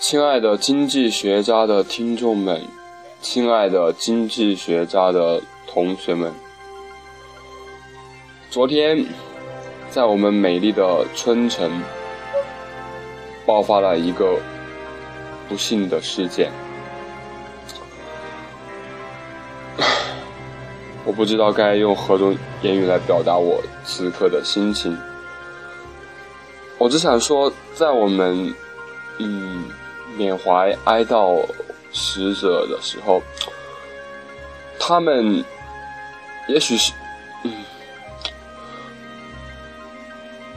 亲爱的经济学家的听众们，亲爱的经济学家的同学们，昨天在我们美丽的春城爆发了一个不幸的事件。我不知道该用何种言语来表达我此刻的心情。我只想说，在我们，嗯。缅怀哀悼死者的时候，他们也许是，嗯，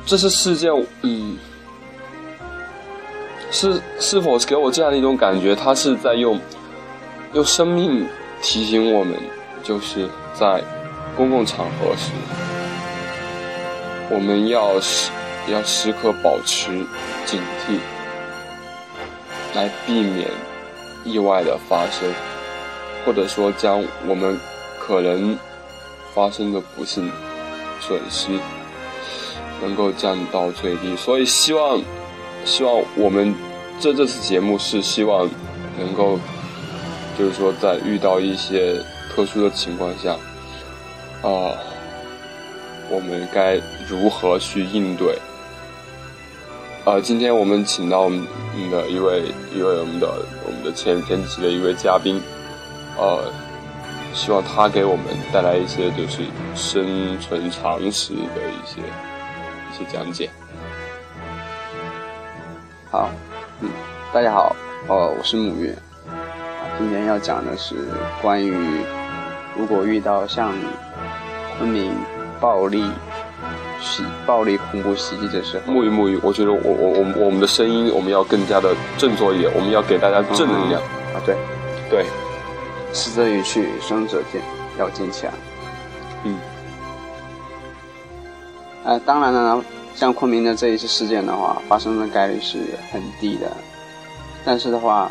这是事件，嗯，是是否给我这样的一种感觉？他是在用用生命提醒我们，就是在公共场合时，我们要时要时刻保持警惕。来避免意外的发生，或者说将我们可能发生的不幸损失能够降到最低。所以希望，希望我们这这次节目是希望能够，就是说在遇到一些特殊的情况下，啊，我们该如何去应对？呃，今天我们请到我们的一位一位我们的我们的前前几的一位嘉宾，呃，希望他给我们带来一些就是生存常识的一些一些讲解。好，嗯，大家好，呃，我是母月，啊，今天要讲的是关于如果遇到像昆明暴力。袭暴力恐怖袭击的时候，沐浴沐浴，我觉得我我我我们的声音我们要更加的振作一点，我们要给大家正能量啊！对，对，死者已去，生者坚要坚强。嗯，呃，当然了，呢，像昆明的这一次事件的话，发生的概率是很低的。但是的话，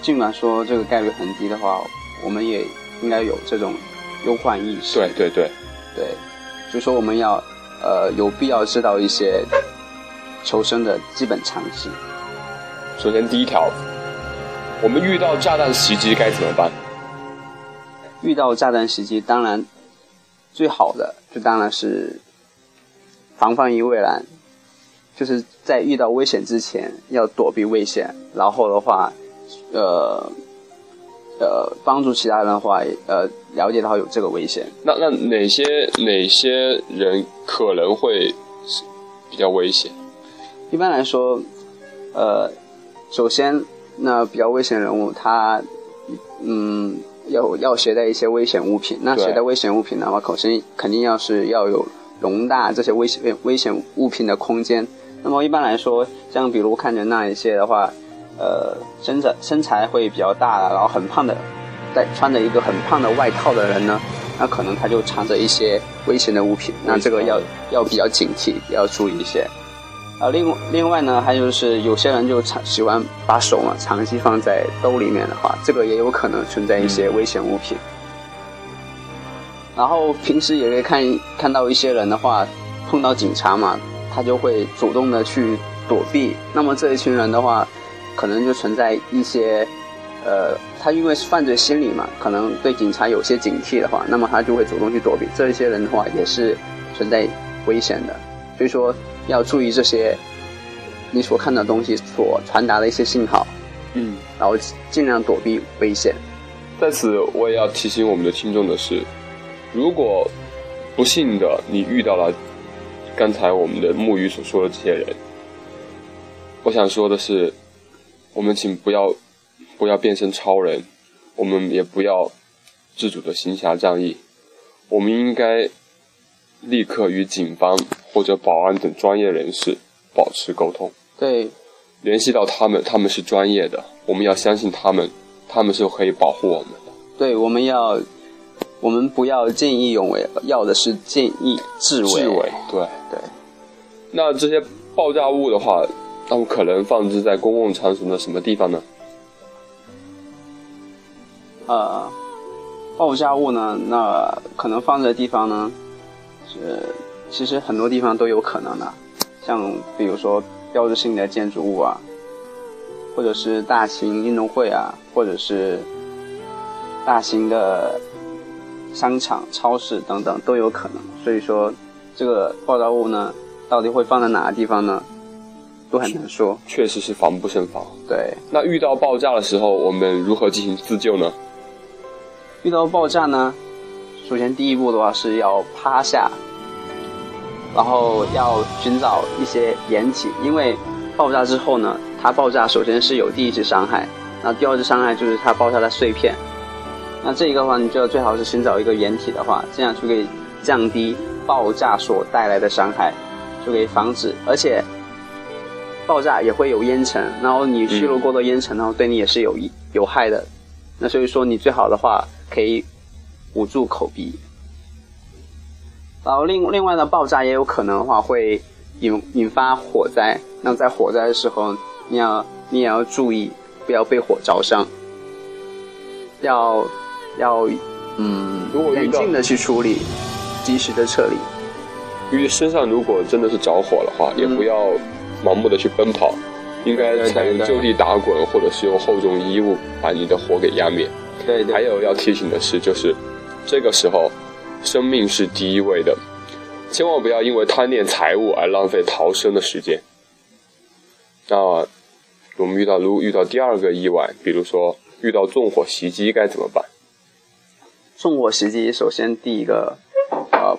尽管说这个概率很低的话，我们也应该有这种忧患意识。对对对，对，就说我们要。呃，有必要知道一些求生的基本常识。首先，第一条，我们遇到炸弹袭击该怎么办？遇到炸弹袭击，当然最好的就当然是防范于未然，就是在遇到危险之前要躲避危险，然后的话，呃。呃，帮助其他人的话，呃，了解到有这个危险。那那哪些哪些人可能会比较危险？一般来说，呃，首先，那比较危险人物，他嗯，要要携带一些危险物品。那携带危险物品的话，首先肯定要是要有容纳这些危险危险物品的空间。那么一般来说，像比如看着那一些的话。呃，身材身材会比较大，然后很胖的，带穿着一个很胖的外套的人呢，那可能他就藏着一些危险的物品，那这个要要比较警惕，要注意一些。啊，另另外呢，还有就是有些人就长喜欢把手嘛长期放在兜里面的话，这个也有可能存在一些危险物品。然后平时也可以看看到一些人的话，碰到警察嘛，他就会主动的去躲避。那么这一群人的话。可能就存在一些，呃，他因为是犯罪心理嘛，可能对警察有些警惕的话，那么他就会主动去躲避。这一些人的话也是存在危险的，所以说要注意这些你所看的东西所传达的一些信号，嗯，然后尽量躲避危险。在此，我也要提醒我们的听众的是，如果不幸的你遇到了刚才我们的木鱼所说的这些人，我想说的是。我们请不要，不要变身超人，我们也不要自主的行侠仗义，我们应该立刻与警方或者保安等专业人士保持沟通。对，联系到他们，他们是专业的，我们要相信他们，他们是可以保护我们的。对，我们要，我们不要见义勇为，要的是见义智为。智为，对对。那这些爆炸物的话。他们可能放置在公共场所的什么地方呢？呃，爆炸物呢？那可能放置的地方呢，是其实很多地方都有可能的，像比如说标志性的建筑物啊，或者是大型运动会啊，或者是大型的商场、超市等等都有可能。所以说，这个爆炸物呢，到底会放在哪个地方呢？都很难说。确实是防不胜防。对，那遇到爆炸的时候，我们如何进行自救呢？遇到爆炸呢，首先第一步的话是要趴下。然后要寻找一些掩体，因为爆炸之后呢，它爆炸首先是有第一次伤害，那第二次伤害就是它爆炸的碎片。那这一个的话，你就要最好是寻找一个掩体的话，这样就可以降低爆炸所带来的伤害，就可以防止。而且爆炸也会有烟尘，然后你吸入过多烟尘，然后对你也是有有害的。那所以说，你最好的话可以捂住口鼻。然后另另外呢，爆炸也有可能的话会引引发火灾。那在火灾的时候，你要你也要注意，不要被火着伤。要要嗯，冷静的去处理，及时的撤离。因为身上如果真的是着火的话，也不要盲目的去奔跑，应该采用就地打滚，或者是用厚重衣物把你的火给压灭。对对。还有要提醒的是，就是这个时候。生命是第一位的，千万不要因为贪恋财物而浪费逃生的时间。那我们遇到如遇到第二个意外，比如说遇到纵火袭击该怎么办？纵火袭击，首先第一个，呃，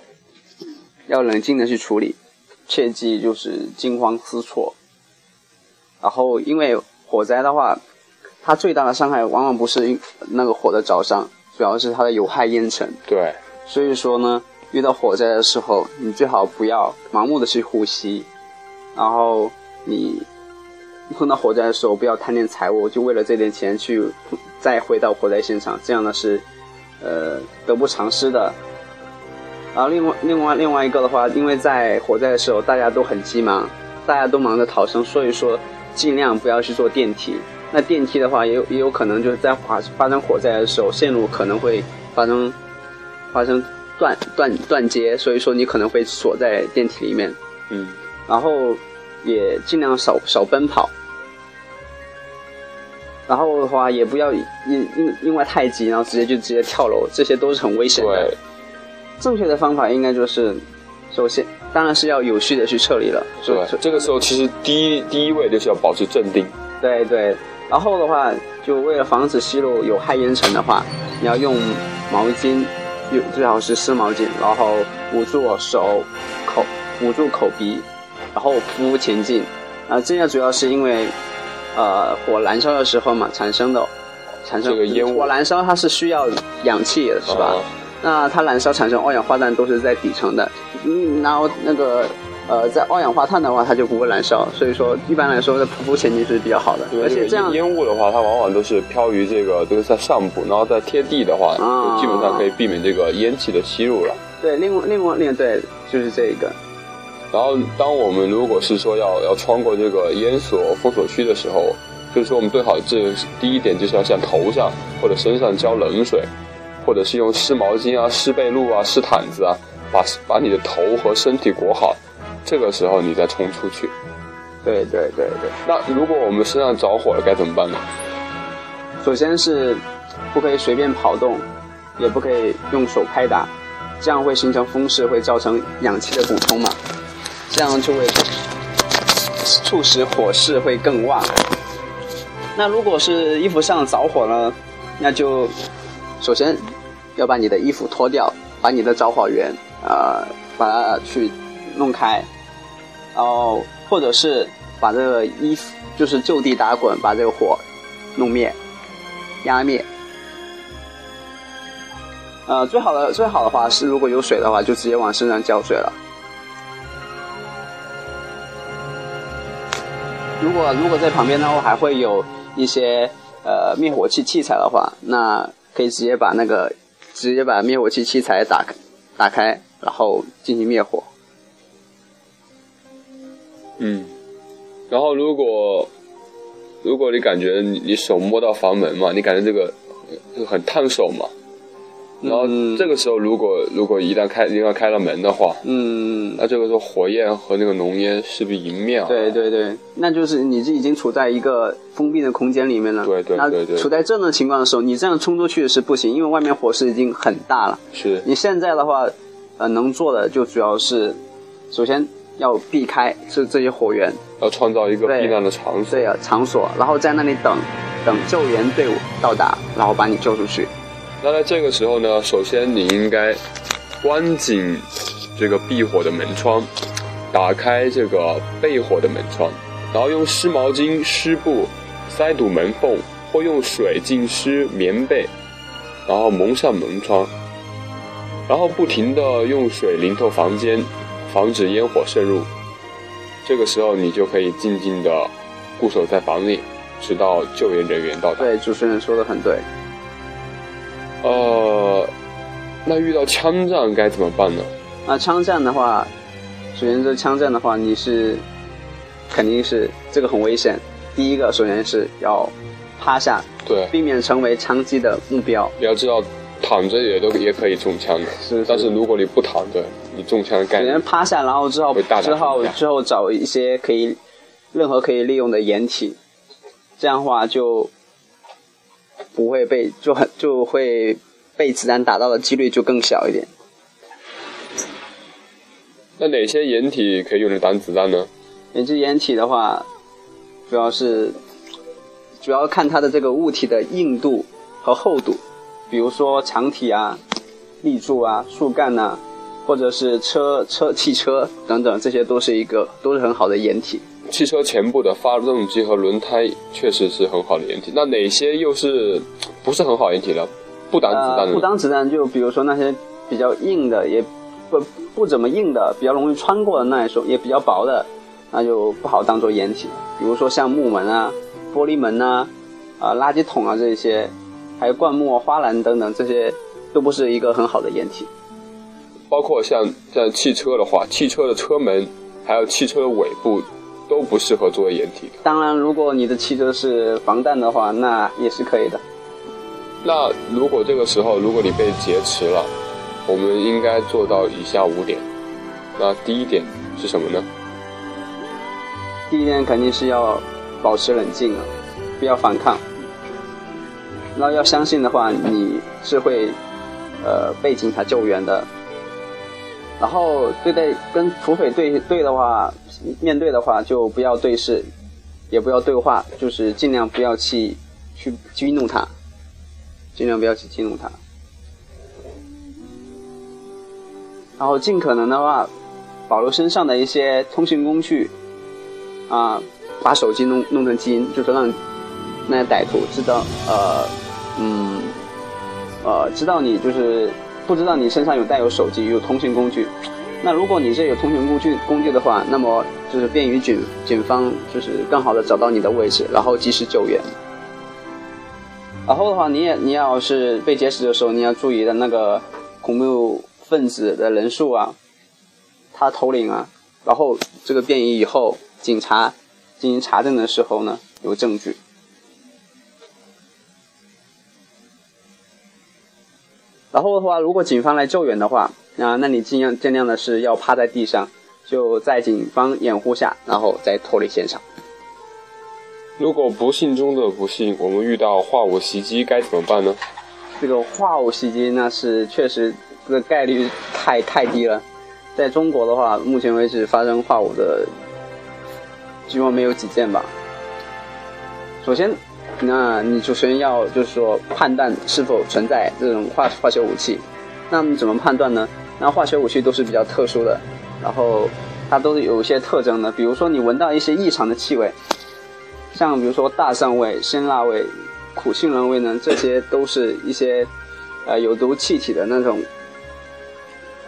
要冷静的去处理，切记就是惊慌失措。然后，因为火灾的话，它最大的伤害往往不是那个火的着伤，主要是它的有害烟尘。对。所以说呢，遇到火灾的时候，你最好不要盲目的去呼吸，然后你碰到火灾的时候，不要贪恋财物，就为了这点钱去再回到火灾现场，这样呢是呃得不偿失的。然后另外另外另外一个的话，因为在火灾的时候大家都很急忙，大家都忙着逃生，所以说尽量不要去坐电梯。那电梯的话，也有也有可能就是在发发生火灾的时候，线路可能会发生。发生断断断接，所以说你可能会锁在电梯里面，嗯，然后也尽量少少奔跑，然后的话也不要因因因为太急，然后直接就直接跳楼，这些都是很危险的。正确的方法应该就是，首先当然是要有序的去撤离了。对，这个时候其实第一第一位就是要保持镇定。对对，然后的话就为了防止吸入有害烟尘的话，你要用毛巾。最好是湿毛巾，然后捂住手、口，捂住口鼻，然后匍匐前进。啊，这样主要是因为，呃，火燃烧的时候嘛，产生的产生这个烟雾。火燃烧它是需要氧气的，是吧？那它燃烧产生二氧化碳都是在底层的，嗯，然后那个。呃，在二氧化碳的话，它就不会燃烧，所以说一般来说，在匍匐前进是比较好的。而且这样烟雾的话，它往往都是飘于这个，都是在上部，然后在贴地的话，就基本上可以避免这个烟气的吸入了。对，另外另外另对，就是这一个。然后，当我们如果是说要要穿过这个烟锁封锁区的时候，就是说我们最好这第一点就是要向头上或者身上浇冷水，或者是用湿毛巾啊、湿被褥啊、湿毯子啊，把把你的头和身体裹好。这个时候你再冲出去，对对对对。那如果我们身上着火了该怎么办呢？首先是不可以随便跑动，也不可以用手拍打，这样会形成风势，会造成氧气的补充嘛，这样就会促使火势会更旺。那如果是衣服上着火了，那就首先要把你的衣服脱掉，把你的着火源啊把它去弄开。然后，或者是把这个衣服，就是就地打滚，把这个火弄灭、压灭。呃，最好的最好的话是，如果有水的话，就直接往身上浇水了。如果如果在旁边的话，还会有一些呃灭火器器材的话，那可以直接把那个直接把灭火器器材打开，打开，然后进行灭火。嗯，然后如果如果你感觉你你手摸到房门嘛，你感觉这个很烫手嘛，然后这个时候如果如果一旦开一旦开了门的话，嗯，那这个时候火焰和那个浓烟势必迎面而来。对对对，那就是你这已经处在一个封闭的空间里面了。对对对对处在这种情况的时候，你这样冲出去是不行，因为外面火势已经很大了。是你现在的话，呃，能做的就主要是，首先要避开这这些火源，要创造一个避难的场所。对啊，场所，然后在那里等，等救援队伍到达，然后把你救出去。那在这个时候呢，首先你应该关紧这个避火的门窗，打开这个备火的门窗，然后用湿毛巾、湿布塞堵门缝，或用水浸湿棉被，然后蒙上门窗，然后不停的用水淋透房间，防止烟火渗入。这个时候你就可以静静的固守在房里，直到救援人员到达。对，主持人说的很对。呃，那遇到枪战该怎么办呢？那枪战的话，首先这枪战的话，你是肯定是这个很危险。第一个，首先是要趴下，对，避免成为枪击的目标。你要知道，躺着也都也可以中枪的。是但是如果你不躺着，你中枪的概首先趴下，然后之后之后之后找一些可以任何可以利用的掩体，这样的话就不会被就很就会被子弹打到的几率就更小一点。那哪些掩体可以用来挡子弹呢？研制掩体的话，主要是主要看它的这个物体的硬度和厚度，比如说墙体啊、立柱啊、树干呐、或者是车车汽车等等，这些都是一个都是很好的掩体。汽车前部的发动机和轮胎确实是很好的掩体。那哪些又是不是很好掩体呢？不挡子弹呃，不挡子弹就比如说那些比较硬的，也不不怎么硬的，比较容易穿过的那一种，也比较薄的，那就不好当做掩体。比如说像木门啊、玻璃门呐、啊、垃圾桶啊这些，还有灌木、花篮等等，这些都不是一个很好的掩体。包括像像汽车的话，汽车的车门还有汽车的尾部都不适合作为掩体的。当然，如果你的汽车是防弹的话，那也是可以的。那如果这个时候，如果你被劫持了，我们应该做到以下五点。那第一点是什么呢？第一点肯定是要保持冷静啊，不要反抗。那要相信的话，你是会呃被警察救援的。然后对待跟土匪对对的话，面对的话就不要对视，也不要对话，就是尽量不要去去激怒他，尽量不要去激怒他。然后尽可能的话，保留身上的一些通讯工具，啊，把手机弄弄成基因，就是让那些歹徒知道，呃，嗯，呃，知道你就是不知道你身上有带有手机有通讯工具。那如果你这有通讯工具工具的话，那么就是便于警警方就是更好的找到你的位置，然后及时救援。然后的话，你也你要是被劫持的时候，你要注意的那个恐怖分子的人数啊，他头领啊，然后这个便于以后警察进行查证的时候呢有证据。然后的话，如果警方来救援的话，啊，那你尽量尽量的是要趴在地上，就在警方掩护下，然后再脱离现场。如果不幸中的不幸，我们遇到化武袭击该怎么办呢？这个化武袭击那是确实这个概率太太低了，在中国的话，目前为止发生化武的几乎没有几件吧。首先，那你首先要就是说判断是否存在这种化化学武器。那么怎么判断呢？那化学武器都是比较特殊的，然后它都是有一些特征的，比如说你闻到一些异常的气味，像比如说大蒜味、辛辣味、苦杏仁味呢，这些都是一些呃有毒气体的那种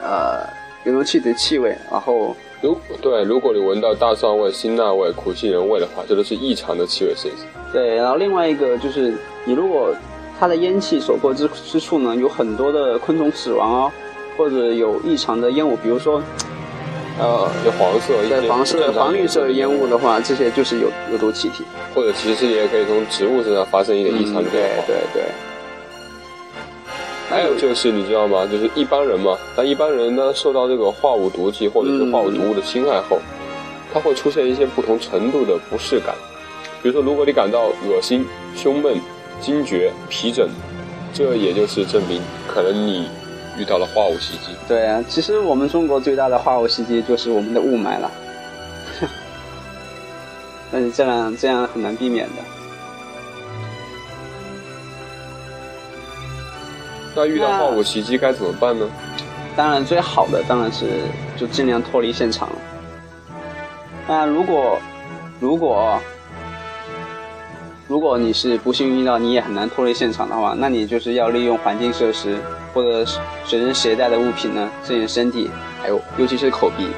呃有毒气体的气味，然后如对，如果你闻到大蒜味、辛辣味、苦杏仁味的话，这都是异常的气味现象。对，然后另外一个就是你如果它的烟气所过之之处呢，有很多的昆虫死亡哦，或者有异常的烟雾，比如说，呃，有黄色、对黄色、黄绿色烟雾的话，这些就是有有毒气体。或者其实也可以从植物身上发生一点异常的对变化。对对。还有就是你知道吗？就是一般人嘛，那一般人呢受到这个化物毒剂或者是化物毒物的侵害后，他会出现一些不同程度的不适感。比如说，如果你感到恶心、胸闷、惊厥、皮疹，这也就是证明可能你遇到了化物袭击。对啊，其实我们中国最大的化物袭击就是我们的雾霾了，但是这样这样很难避免的。那遇到化物袭击该怎么办呢？当然，最好的当然是就尽量脱离现场。那如果如果如果你是不幸遇到你也很难脱离现场的话，那你就是要利用环境设施或者随身携带的物品呢，遮掩身体，还有尤其是口鼻，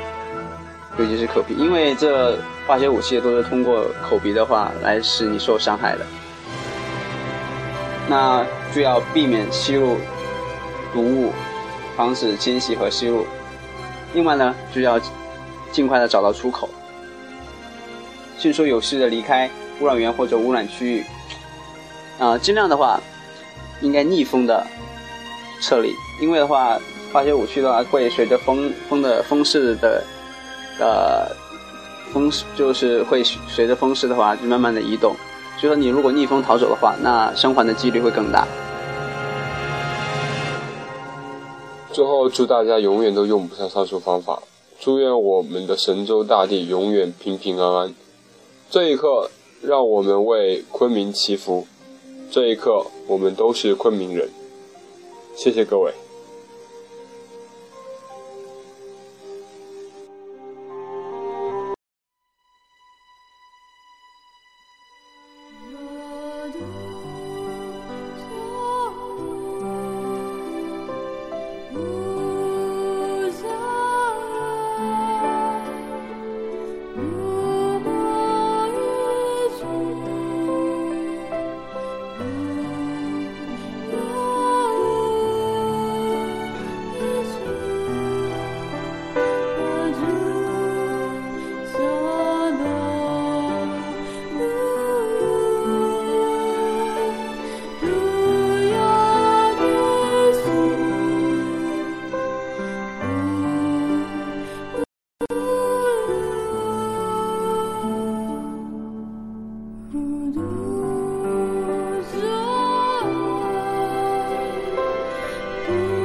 尤其是口鼻，因为这化学武器都是通过口鼻的话来使你受伤害的。那就要避免吸入毒物，防止侵袭和吸入。另外呢，就要尽快的找到出口，迅速有序的离开污染源或者污染区域。啊，尽量的话，应该逆风的撤离，因为的话，化学武器的话会随着风风的风势的呃风就是会随着风势的话就慢慢的移动。所以说，你如果逆风逃走的话，那生还的几率会更大。最后，祝大家永远都用不上上述方法。祝愿我们的神州大地永远平平安安。这一刻，让我们为昆明祈福。这一刻，我们都是昆明人。谢谢各位。you